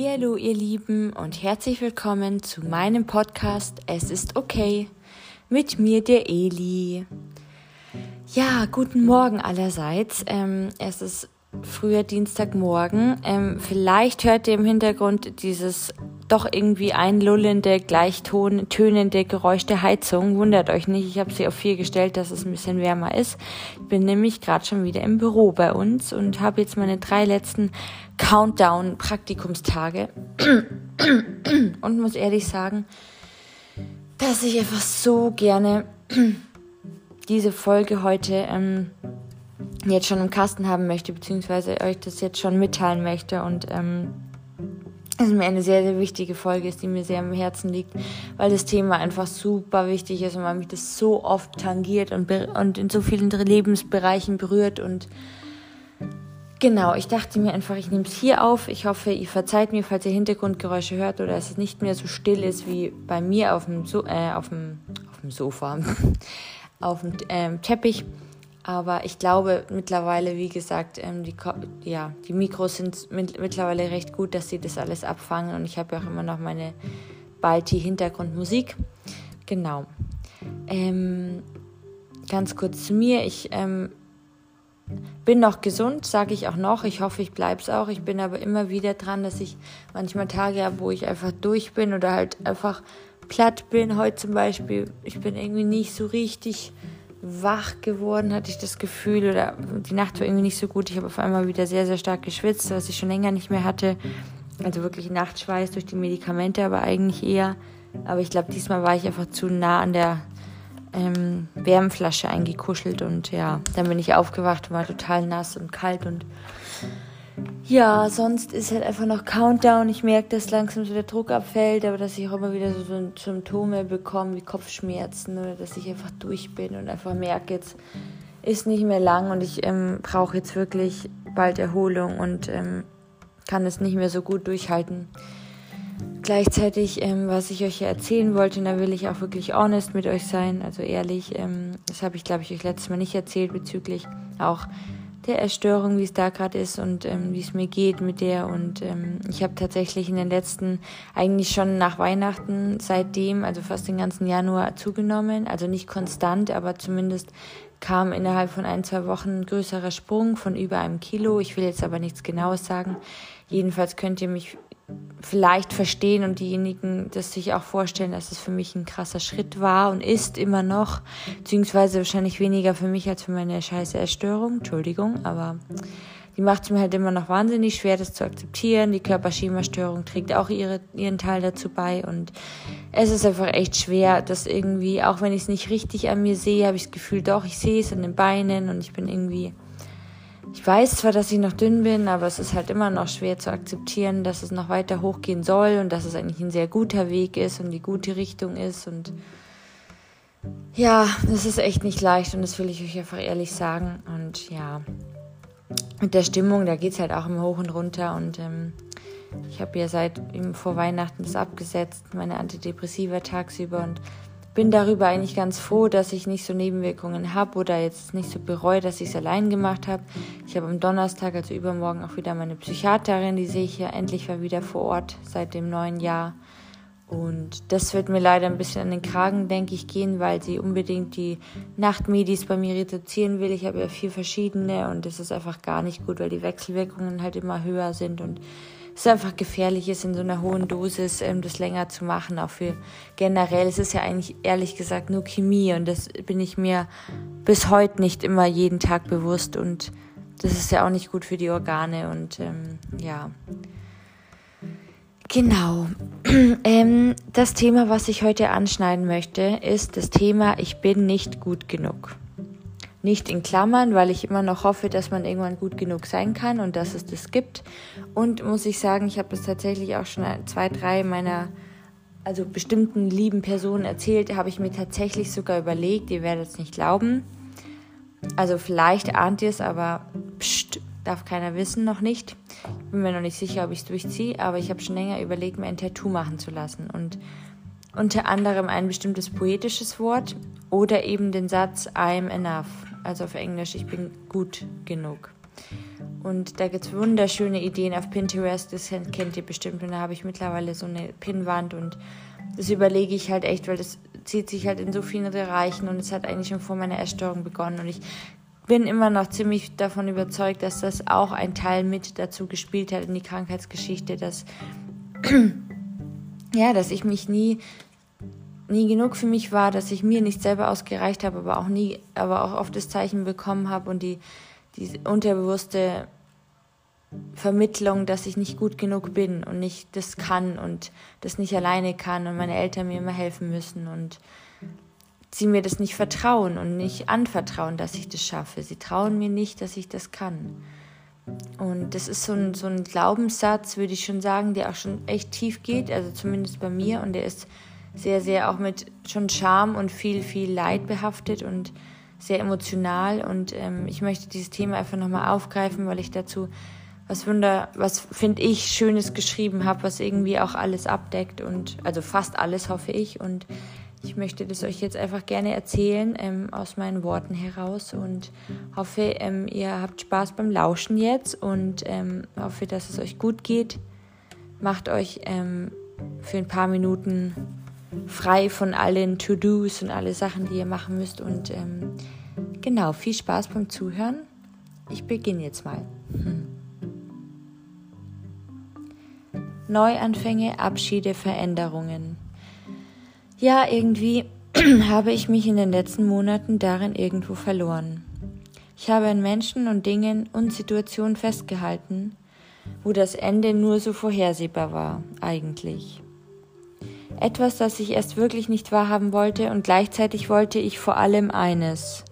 Hallo ihr Lieben und herzlich willkommen zu meinem Podcast Es ist okay mit mir der Eli. Ja, guten Morgen allerseits. Ähm, es ist früher Dienstagmorgen. Ähm, vielleicht hört ihr im Hintergrund dieses doch irgendwie einlullende, gleichtönende Geräusch der Heizung. Wundert euch nicht, ich habe sie auf vier gestellt, dass es ein bisschen wärmer ist. Ich bin nämlich gerade schon wieder im Büro bei uns und habe jetzt meine drei letzten Countdown-Praktikumstage und muss ehrlich sagen, dass ich einfach so gerne diese Folge heute ähm, jetzt schon im Kasten haben möchte, beziehungsweise euch das jetzt schon mitteilen möchte und ähm, es mir eine sehr, sehr wichtige Folge ist, die mir sehr am Herzen liegt, weil das Thema einfach super wichtig ist und weil mich das so oft tangiert und, und in so vielen Lebensbereichen berührt und Genau, ich dachte mir einfach, ich nehme es hier auf. Ich hoffe, ihr verzeiht mir, falls ihr Hintergrundgeräusche hört oder es nicht mehr so still ist wie bei mir auf dem, so äh, auf dem, auf dem Sofa, auf dem ähm, Teppich. Aber ich glaube mittlerweile, wie gesagt, ähm, die, ja, die Mikros sind mit, mittlerweile recht gut, dass sie das alles abfangen. Und ich habe ja auch immer noch meine Balti-Hintergrundmusik. Genau. Ähm, ganz kurz zu mir. Ich ähm, bin noch gesund, sage ich auch noch. Ich hoffe, ich bleibe es auch. Ich bin aber immer wieder dran, dass ich manchmal Tage habe, wo ich einfach durch bin oder halt einfach platt bin. Heute zum Beispiel, ich bin irgendwie nicht so richtig wach geworden, hatte ich das Gefühl, oder die Nacht war irgendwie nicht so gut. Ich habe auf einmal wieder sehr, sehr stark geschwitzt, was ich schon länger nicht mehr hatte. Also wirklich Nachtschweiß durch die Medikamente, aber eigentlich eher. Aber ich glaube, diesmal war ich einfach zu nah an der ähm, Wärmflasche eingekuschelt und ja, dann bin ich aufgewacht und war total nass und kalt und ja, sonst ist halt einfach noch Countdown. Ich merke, dass langsam so der Druck abfällt, aber dass ich auch immer wieder so, so Symptome bekomme wie Kopfschmerzen oder dass ich einfach durch bin und einfach merke, jetzt ist nicht mehr lang und ich ähm, brauche jetzt wirklich bald Erholung und ähm, kann es nicht mehr so gut durchhalten. Gleichzeitig, ähm, was ich euch hier erzählen wollte, und da will ich auch wirklich honest mit euch sein, also ehrlich, ähm, das habe ich, glaube ich, euch letztes Mal nicht erzählt bezüglich auch der Erstörung, wie es da gerade ist und ähm, wie es mir geht mit der. Und ähm, ich habe tatsächlich in den letzten, eigentlich schon nach Weihnachten seitdem, also fast den ganzen Januar zugenommen. Also nicht konstant, aber zumindest kam innerhalb von ein, zwei Wochen ein größerer Sprung von über einem Kilo. Ich will jetzt aber nichts Genaues sagen. Jedenfalls könnt ihr mich vielleicht verstehen und diejenigen das sich auch vorstellen, dass es für mich ein krasser Schritt war und ist immer noch, beziehungsweise wahrscheinlich weniger für mich als für meine scheiße Erstörung, Entschuldigung, aber die macht es mir halt immer noch wahnsinnig schwer, das zu akzeptieren. Die Körperschemastörung trägt auch ihre, ihren Teil dazu bei und es ist einfach echt schwer, dass irgendwie, auch wenn ich es nicht richtig an mir sehe, habe ich das Gefühl, doch, ich sehe es an den Beinen und ich bin irgendwie ich weiß zwar, dass ich noch dünn bin, aber es ist halt immer noch schwer zu akzeptieren, dass es noch weiter hochgehen soll und dass es eigentlich ein sehr guter Weg ist und die gute Richtung ist. Und ja, das ist echt nicht leicht und das will ich euch einfach ehrlich sagen. Und ja, mit der Stimmung, da geht es halt auch immer hoch und runter. Und ähm, ich habe ja seit vor Weihnachten das abgesetzt, meine Antidepressiva tagsüber und bin darüber eigentlich ganz froh, dass ich nicht so Nebenwirkungen habe oder jetzt nicht so bereue, dass ich es allein gemacht habe. Ich habe am Donnerstag, also übermorgen, auch wieder meine Psychiaterin, die sehe ich ja endlich mal wieder vor Ort seit dem neuen Jahr. Und das wird mir leider ein bisschen an den Kragen, denke ich, gehen, weil sie unbedingt die Nachtmedis bei mir reduzieren will. Ich habe ja vier verschiedene und das ist einfach gar nicht gut, weil die Wechselwirkungen halt immer höher sind und es einfach gefährlich ist, in so einer hohen Dosis ähm, das länger zu machen, auch für generell. Es ist ja eigentlich ehrlich gesagt nur Chemie und das bin ich mir bis heute nicht immer jeden Tag bewusst und das ist ja auch nicht gut für die Organe und ähm, ja. Genau. ähm, das Thema, was ich heute anschneiden möchte, ist das Thema Ich bin nicht gut genug nicht in Klammern, weil ich immer noch hoffe, dass man irgendwann gut genug sein kann und dass es das gibt. Und muss ich sagen, ich habe das tatsächlich auch schon zwei, drei meiner also bestimmten lieben Personen erzählt, habe ich mir tatsächlich sogar überlegt, ihr werdet es nicht glauben. Also vielleicht ahnt ihr es, aber pst, darf keiner wissen, noch nicht. Ich bin mir noch nicht sicher, ob ich es durchziehe, aber ich habe schon länger überlegt, mir ein Tattoo machen zu lassen. Und unter anderem ein bestimmtes poetisches Wort oder eben den Satz I'm enough also auf Englisch, ich bin gut genug. Und da gibt es wunderschöne Ideen auf Pinterest, das kennt ihr bestimmt. Und da habe ich mittlerweile so eine Pinnwand und das überlege ich halt echt, weil das zieht sich halt in so vielen Bereichen und es hat eigentlich schon vor meiner Essstörung begonnen. Und ich bin immer noch ziemlich davon überzeugt, dass das auch ein Teil mit dazu gespielt hat in die Krankheitsgeschichte, dass ja, dass ich mich nie nie genug für mich war, dass ich mir nicht selber ausgereicht habe, aber auch nie, aber auch oft das Zeichen bekommen habe und die, die unterbewusste Vermittlung, dass ich nicht gut genug bin und nicht das kann und das nicht alleine kann und meine Eltern mir immer helfen müssen und sie mir das nicht vertrauen und nicht anvertrauen, dass ich das schaffe. Sie trauen mir nicht, dass ich das kann. Und das ist so ein, so ein Glaubenssatz, würde ich schon sagen, der auch schon echt tief geht, also zumindest bei mir und der ist sehr, sehr auch mit schon Scham und viel, viel Leid behaftet und sehr emotional. Und ähm, ich möchte dieses Thema einfach nochmal aufgreifen, weil ich dazu was Wunder, was finde ich Schönes geschrieben habe, was irgendwie auch alles abdeckt und also fast alles hoffe ich. Und ich möchte das euch jetzt einfach gerne erzählen ähm, aus meinen Worten heraus und hoffe, ähm, ihr habt Spaß beim Lauschen jetzt und ähm, hoffe, dass es euch gut geht. Macht euch ähm, für ein paar Minuten frei von allen To-Dos und alle Sachen, die ihr machen müsst. Und ähm, genau, viel Spaß beim Zuhören. Ich beginne jetzt mal. Hm. Neuanfänge, Abschiede, Veränderungen. Ja, irgendwie habe ich mich in den letzten Monaten darin irgendwo verloren. Ich habe an Menschen und Dingen und Situationen festgehalten, wo das Ende nur so vorhersehbar war, eigentlich. Etwas, das ich erst wirklich nicht wahrhaben wollte und gleichzeitig wollte ich vor allem eines.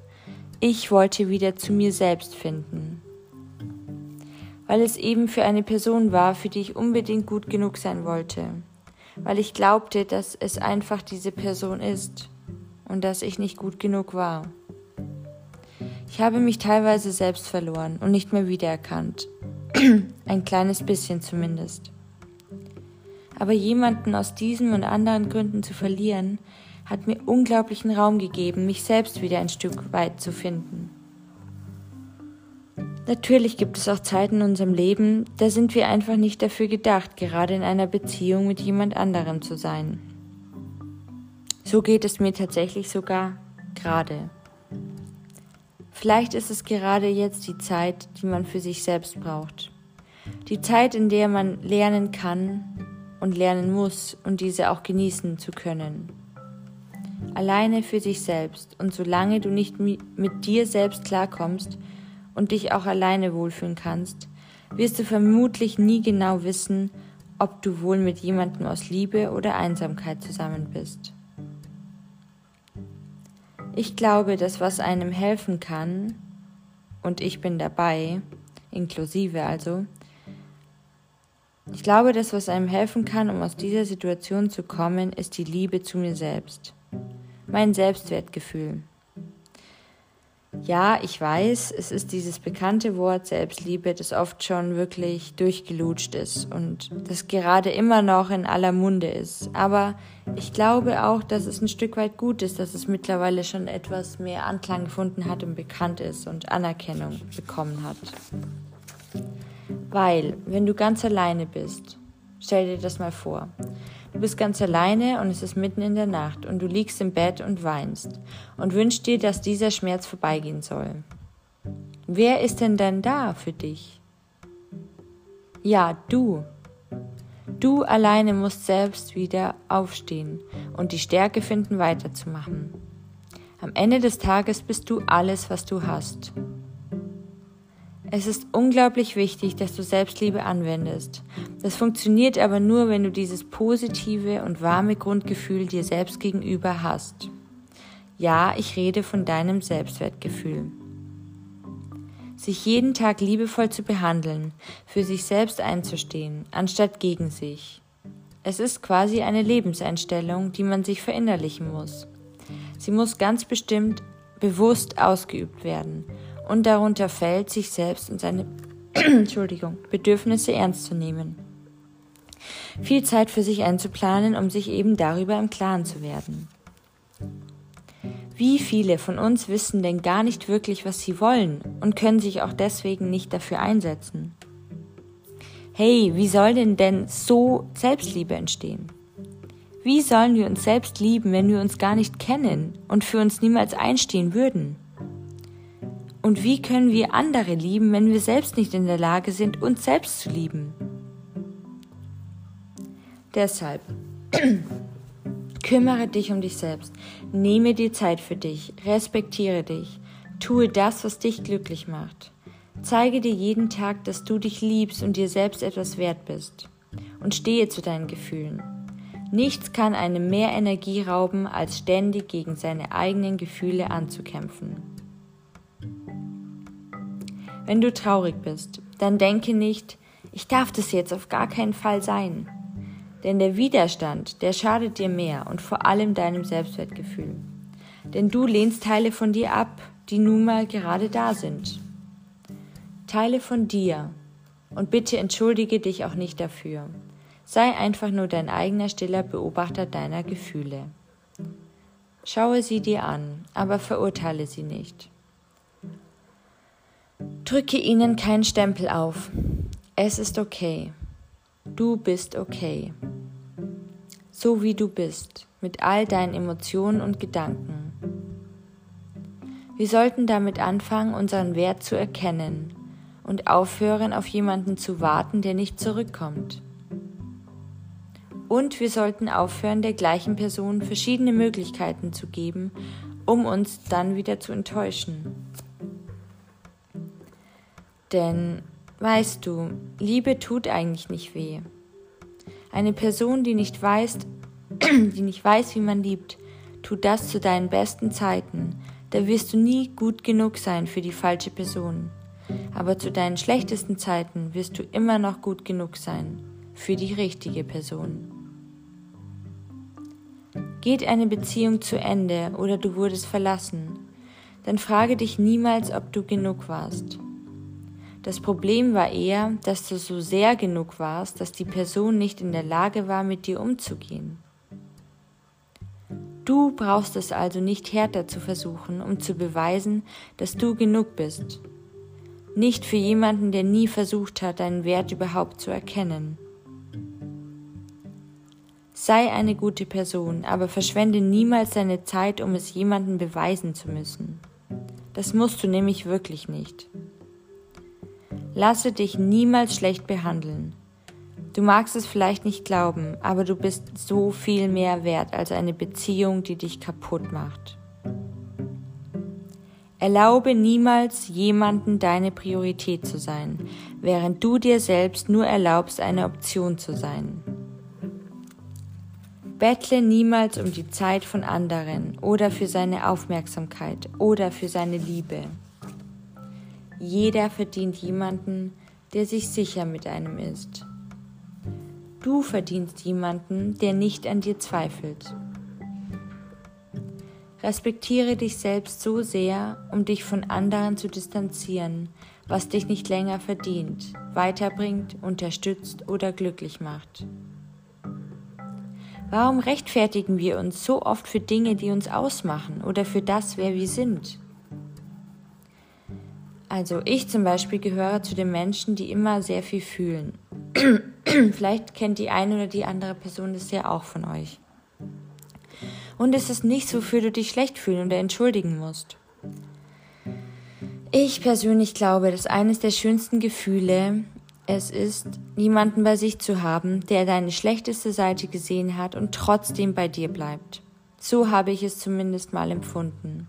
Ich wollte wieder zu mir selbst finden. Weil es eben für eine Person war, für die ich unbedingt gut genug sein wollte. Weil ich glaubte, dass es einfach diese Person ist und dass ich nicht gut genug war. Ich habe mich teilweise selbst verloren und nicht mehr wiedererkannt. Ein kleines bisschen zumindest. Aber jemanden aus diesen und anderen Gründen zu verlieren, hat mir unglaublichen Raum gegeben, mich selbst wieder ein Stück weit zu finden. Natürlich gibt es auch Zeiten in unserem Leben, da sind wir einfach nicht dafür gedacht, gerade in einer Beziehung mit jemand anderem zu sein. So geht es mir tatsächlich sogar gerade. Vielleicht ist es gerade jetzt die Zeit, die man für sich selbst braucht. Die Zeit, in der man lernen kann, und lernen muss und diese auch genießen zu können. Alleine für sich selbst und solange du nicht mit dir selbst klarkommst und dich auch alleine wohlfühlen kannst, wirst du vermutlich nie genau wissen, ob du wohl mit jemandem aus Liebe oder Einsamkeit zusammen bist. Ich glaube, dass was einem helfen kann, und ich bin dabei, inklusive also, ich glaube, das, was einem helfen kann, um aus dieser Situation zu kommen, ist die Liebe zu mir selbst. Mein Selbstwertgefühl. Ja, ich weiß, es ist dieses bekannte Wort Selbstliebe, das oft schon wirklich durchgelutscht ist und das gerade immer noch in aller Munde ist. Aber ich glaube auch, dass es ein Stück weit gut ist, dass es mittlerweile schon etwas mehr Anklang gefunden hat und bekannt ist und Anerkennung bekommen hat. Weil, wenn du ganz alleine bist, stell dir das mal vor. Du bist ganz alleine und es ist mitten in der Nacht und du liegst im Bett und weinst und wünschst dir, dass dieser Schmerz vorbeigehen soll. Wer ist denn dann da für dich? Ja, du. Du alleine musst selbst wieder aufstehen und die Stärke finden, weiterzumachen. Am Ende des Tages bist du alles, was du hast. Es ist unglaublich wichtig, dass du Selbstliebe anwendest. Das funktioniert aber nur, wenn du dieses positive und warme Grundgefühl dir selbst gegenüber hast. Ja, ich rede von deinem Selbstwertgefühl. Sich jeden Tag liebevoll zu behandeln, für sich selbst einzustehen, anstatt gegen sich. Es ist quasi eine Lebenseinstellung, die man sich verinnerlichen muss. Sie muss ganz bestimmt bewusst ausgeübt werden und darunter fällt, sich selbst und seine Entschuldigung, Bedürfnisse ernst zu nehmen. Viel Zeit für sich einzuplanen, um sich eben darüber im Klaren zu werden. Wie viele von uns wissen denn gar nicht wirklich, was sie wollen und können sich auch deswegen nicht dafür einsetzen? Hey, wie soll denn denn so Selbstliebe entstehen? Wie sollen wir uns selbst lieben, wenn wir uns gar nicht kennen und für uns niemals einstehen würden? Und wie können wir andere lieben, wenn wir selbst nicht in der Lage sind, uns selbst zu lieben? Deshalb kümmere dich um dich selbst, nehme dir Zeit für dich, respektiere dich, tue das, was dich glücklich macht. Zeige dir jeden Tag, dass du dich liebst und dir selbst etwas wert bist. Und stehe zu deinen Gefühlen. Nichts kann einem mehr Energie rauben, als ständig gegen seine eigenen Gefühle anzukämpfen. Wenn du traurig bist, dann denke nicht, ich darf das jetzt auf gar keinen Fall sein. Denn der Widerstand, der schadet dir mehr und vor allem deinem Selbstwertgefühl. Denn du lehnst Teile von dir ab, die nun mal gerade da sind. Teile von dir. Und bitte entschuldige dich auch nicht dafür. Sei einfach nur dein eigener stiller Beobachter deiner Gefühle. Schaue sie dir an, aber verurteile sie nicht. Drücke ihnen keinen Stempel auf. Es ist okay. Du bist okay. So wie du bist, mit all deinen Emotionen und Gedanken. Wir sollten damit anfangen, unseren Wert zu erkennen und aufhören, auf jemanden zu warten, der nicht zurückkommt. Und wir sollten aufhören, der gleichen Person verschiedene Möglichkeiten zu geben, um uns dann wieder zu enttäuschen. Denn, weißt du, Liebe tut eigentlich nicht weh. Eine Person, die nicht weiß, die nicht weiß, wie man liebt, tut das zu deinen besten Zeiten. Da wirst du nie gut genug sein für die falsche Person. Aber zu deinen schlechtesten Zeiten wirst du immer noch gut genug sein für die richtige Person. Geht eine Beziehung zu Ende oder du wurdest verlassen, dann frage dich niemals, ob du genug warst. Das Problem war eher, dass du so sehr genug warst, dass die Person nicht in der Lage war, mit dir umzugehen. Du brauchst es also nicht härter zu versuchen, um zu beweisen, dass du genug bist. Nicht für jemanden, der nie versucht hat, deinen Wert überhaupt zu erkennen. Sei eine gute Person, aber verschwende niemals deine Zeit, um es jemandem beweisen zu müssen. Das musst du nämlich wirklich nicht. Lasse dich niemals schlecht behandeln. Du magst es vielleicht nicht glauben, aber du bist so viel mehr wert als eine Beziehung, die dich kaputt macht. Erlaube niemals jemanden deine Priorität zu sein, während du dir selbst nur erlaubst, eine Option zu sein. Bettle niemals um die Zeit von anderen oder für seine Aufmerksamkeit oder für seine Liebe. Jeder verdient jemanden, der sich sicher mit einem ist. Du verdienst jemanden, der nicht an dir zweifelt. Respektiere dich selbst so sehr, um dich von anderen zu distanzieren, was dich nicht länger verdient, weiterbringt, unterstützt oder glücklich macht. Warum rechtfertigen wir uns so oft für Dinge, die uns ausmachen oder für das, wer wir sind? Also ich zum Beispiel gehöre zu den Menschen, die immer sehr viel fühlen. Vielleicht kennt die eine oder die andere Person das ja auch von euch. Und es ist nichts, wofür du dich schlecht fühlen oder entschuldigen musst. Ich persönlich glaube, dass eines der schönsten Gefühle es ist, niemanden bei sich zu haben, der deine schlechteste Seite gesehen hat und trotzdem bei dir bleibt. So habe ich es zumindest mal empfunden.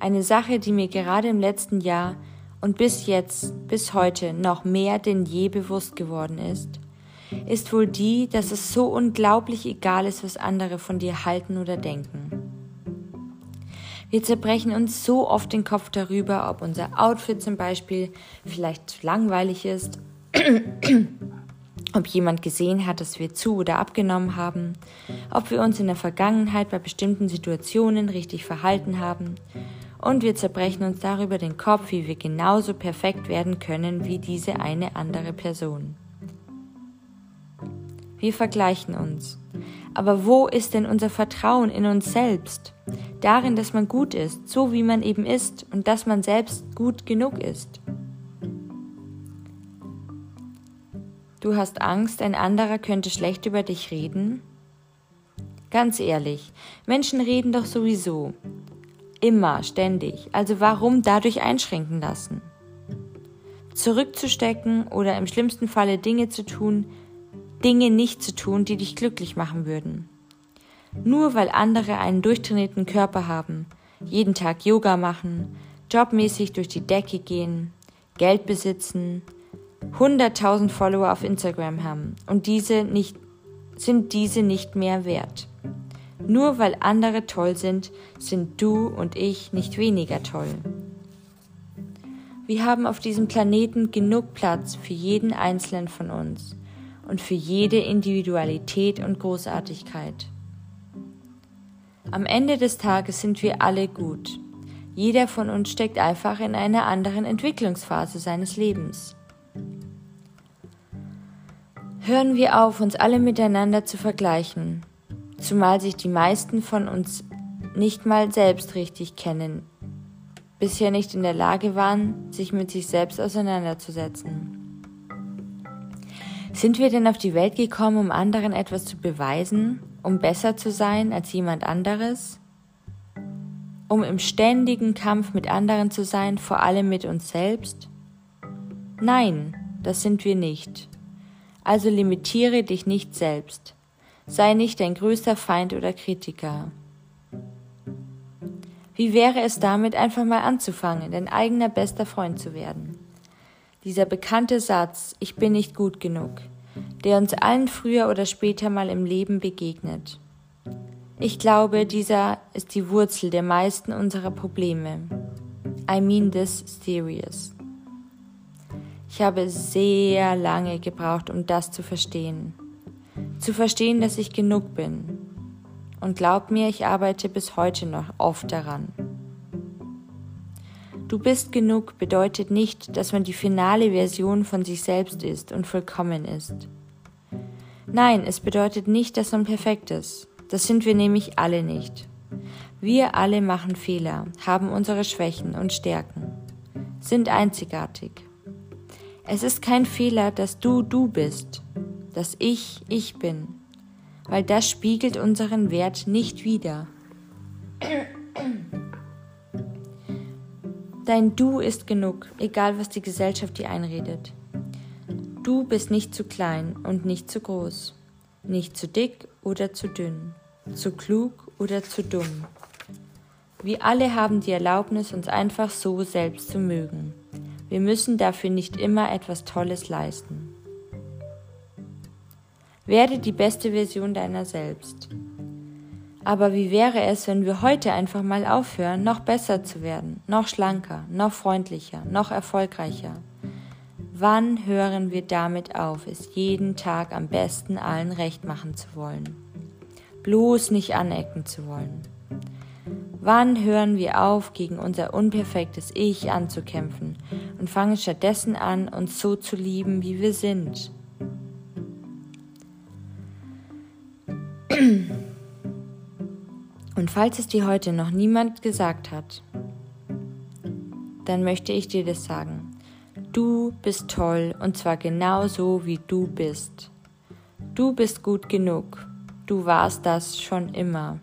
Eine Sache, die mir gerade im letzten Jahr und bis jetzt, bis heute noch mehr denn je bewusst geworden ist, ist wohl die, dass es so unglaublich egal ist, was andere von dir halten oder denken. Wir zerbrechen uns so oft den Kopf darüber, ob unser Outfit zum Beispiel vielleicht zu langweilig ist, ob jemand gesehen hat, dass wir zu oder abgenommen haben, ob wir uns in der Vergangenheit bei bestimmten Situationen richtig verhalten haben. Und wir zerbrechen uns darüber den Kopf, wie wir genauso perfekt werden können wie diese eine andere Person. Wir vergleichen uns. Aber wo ist denn unser Vertrauen in uns selbst? Darin, dass man gut ist, so wie man eben ist und dass man selbst gut genug ist. Du hast Angst, ein anderer könnte schlecht über dich reden? Ganz ehrlich, Menschen reden doch sowieso. Immer, ständig. Also warum dadurch einschränken lassen? Zurückzustecken oder im schlimmsten Falle Dinge zu tun, Dinge nicht zu tun, die dich glücklich machen würden. Nur weil andere einen durchtrainierten Körper haben, jeden Tag Yoga machen, jobmäßig durch die Decke gehen, Geld besitzen, 100.000 Follower auf Instagram haben und diese nicht, sind diese nicht mehr wert. Nur weil andere toll sind, sind du und ich nicht weniger toll. Wir haben auf diesem Planeten genug Platz für jeden Einzelnen von uns und für jede Individualität und Großartigkeit. Am Ende des Tages sind wir alle gut. Jeder von uns steckt einfach in einer anderen Entwicklungsphase seines Lebens. Hören wir auf, uns alle miteinander zu vergleichen, zumal sich die meisten von uns nicht mal selbst richtig kennen, bisher nicht in der Lage waren, sich mit sich selbst auseinanderzusetzen. Sind wir denn auf die Welt gekommen, um anderen etwas zu beweisen, um besser zu sein als jemand anderes? Um im ständigen Kampf mit anderen zu sein, vor allem mit uns selbst? Nein, das sind wir nicht. Also limitiere dich nicht selbst. Sei nicht dein größter Feind oder Kritiker. Wie wäre es damit, einfach mal anzufangen, dein eigener bester Freund zu werden? Dieser bekannte Satz, ich bin nicht gut genug, der uns allen früher oder später mal im Leben begegnet. Ich glaube, dieser ist die Wurzel der meisten unserer Probleme. I mean this serious. Ich habe sehr lange gebraucht, um das zu verstehen. Zu verstehen, dass ich genug bin. Und glaub mir, ich arbeite bis heute noch oft daran. Du bist genug bedeutet nicht, dass man die finale Version von sich selbst ist und vollkommen ist. Nein, es bedeutet nicht, dass man perfekt ist. Das sind wir nämlich alle nicht. Wir alle machen Fehler, haben unsere Schwächen und Stärken, sind einzigartig. Es ist kein Fehler, dass du du bist, dass ich ich bin, weil das spiegelt unseren Wert nicht wider. Dein Du ist genug, egal was die Gesellschaft dir einredet. Du bist nicht zu klein und nicht zu groß, nicht zu dick oder zu dünn, zu klug oder zu dumm. Wir alle haben die Erlaubnis, uns einfach so selbst zu mögen. Wir müssen dafür nicht immer etwas Tolles leisten. Werde die beste Version deiner selbst. Aber wie wäre es, wenn wir heute einfach mal aufhören, noch besser zu werden, noch schlanker, noch freundlicher, noch erfolgreicher? Wann hören wir damit auf, es jeden Tag am besten allen recht machen zu wollen? Bloß nicht anecken zu wollen. Wann hören wir auf, gegen unser unperfektes Ich anzukämpfen und fangen stattdessen an, uns so zu lieben, wie wir sind? Und falls es dir heute noch niemand gesagt hat, dann möchte ich dir das sagen. Du bist toll und zwar genau so, wie du bist. Du bist gut genug. Du warst das schon immer.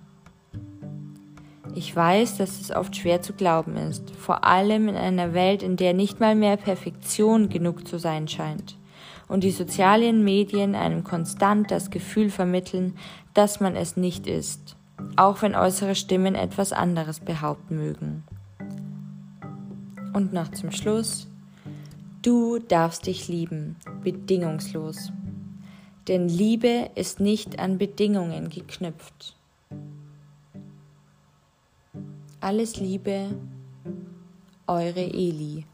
Ich weiß, dass es oft schwer zu glauben ist, vor allem in einer Welt, in der nicht mal mehr Perfektion genug zu sein scheint und die sozialen Medien einem konstant das Gefühl vermitteln, dass man es nicht ist auch wenn äußere Stimmen etwas anderes behaupten mögen. Und noch zum Schluss, du darfst dich lieben, bedingungslos. Denn Liebe ist nicht an Bedingungen geknüpft. Alles Liebe, eure Eli.